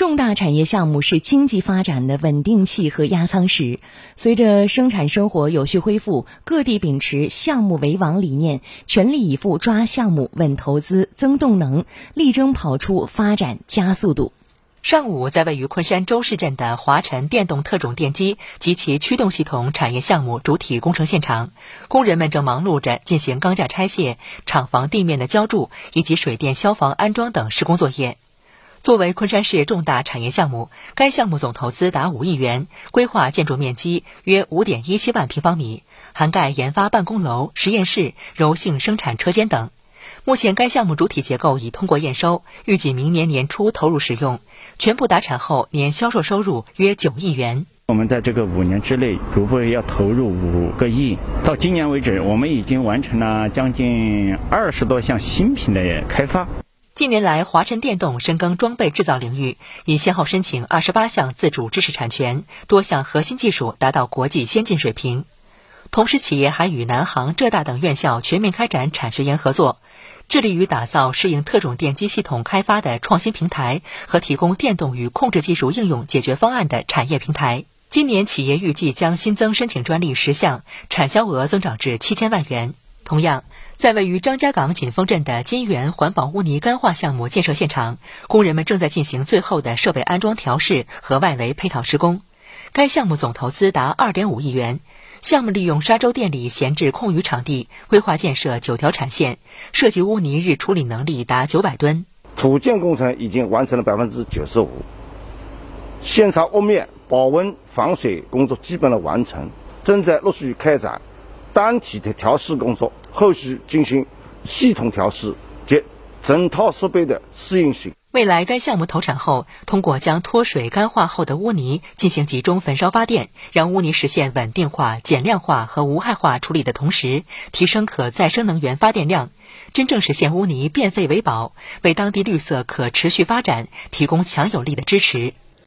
重大产业项目是经济发展的稳定器和压舱石。随着生产生活有序恢复，各地秉持项目为王理念，全力以赴抓项目、稳投资、增动能，力争跑出发展加速度。上午，在位于昆山周市镇的华晨电动特种电机及其驱动系统产业项目主体工程现场，工人们正忙碌着进行钢架拆卸、厂房地面的浇筑以及水电消防安装等施工作业。作为昆山市重大产业项目，该项目总投资达五亿元，规划建筑面积约五点一七万平方米，涵盖研发办公楼、实验室、柔性生产车间等。目前，该项目主体结构已通过验收，预计明年年初投入使用。全部达产后，年销售收入约九亿元。我们在这个五年之内，逐步要投入五个亿。到今年为止，我们已经完成了将近二十多项新品的开发。近年来，华晨电动深耕装备制造领域，已先后申请二十八项自主知识产权，多项核心技术达到国际先进水平。同时，企业还与南航、浙大等院校全面开展产学研合作，致力于打造适应特种电机系统开发的创新平台和提供电动与控制技术应用解决方案的产业平台。今年，企业预计将新增申请专利十项，产销额增长至七千万元。同样，在位于张家港锦丰镇的金源环保污泥干化项目建设现场，工人们正在进行最后的设备安装调试和外围配套施工。该项目总投资达二点五亿元，项目利用沙洲电力闲置空余场地，规划建设九条产线，涉及污泥日处理能力达九百吨。土建工程已经完成了百分之九十五，现场屋面保温防水工作基本的完成，正在陆续开展。单体的调试工作，后续进行系统调试及整套设备的适应性。未来该项目投产后，通过将脱水干化后的污泥进行集中焚烧发电，让污泥实现稳定化、减量化和无害化处理的同时，提升可再生能源发电量，真正实现污泥变废为宝，为当地绿色可持续发展提供强有力的支持。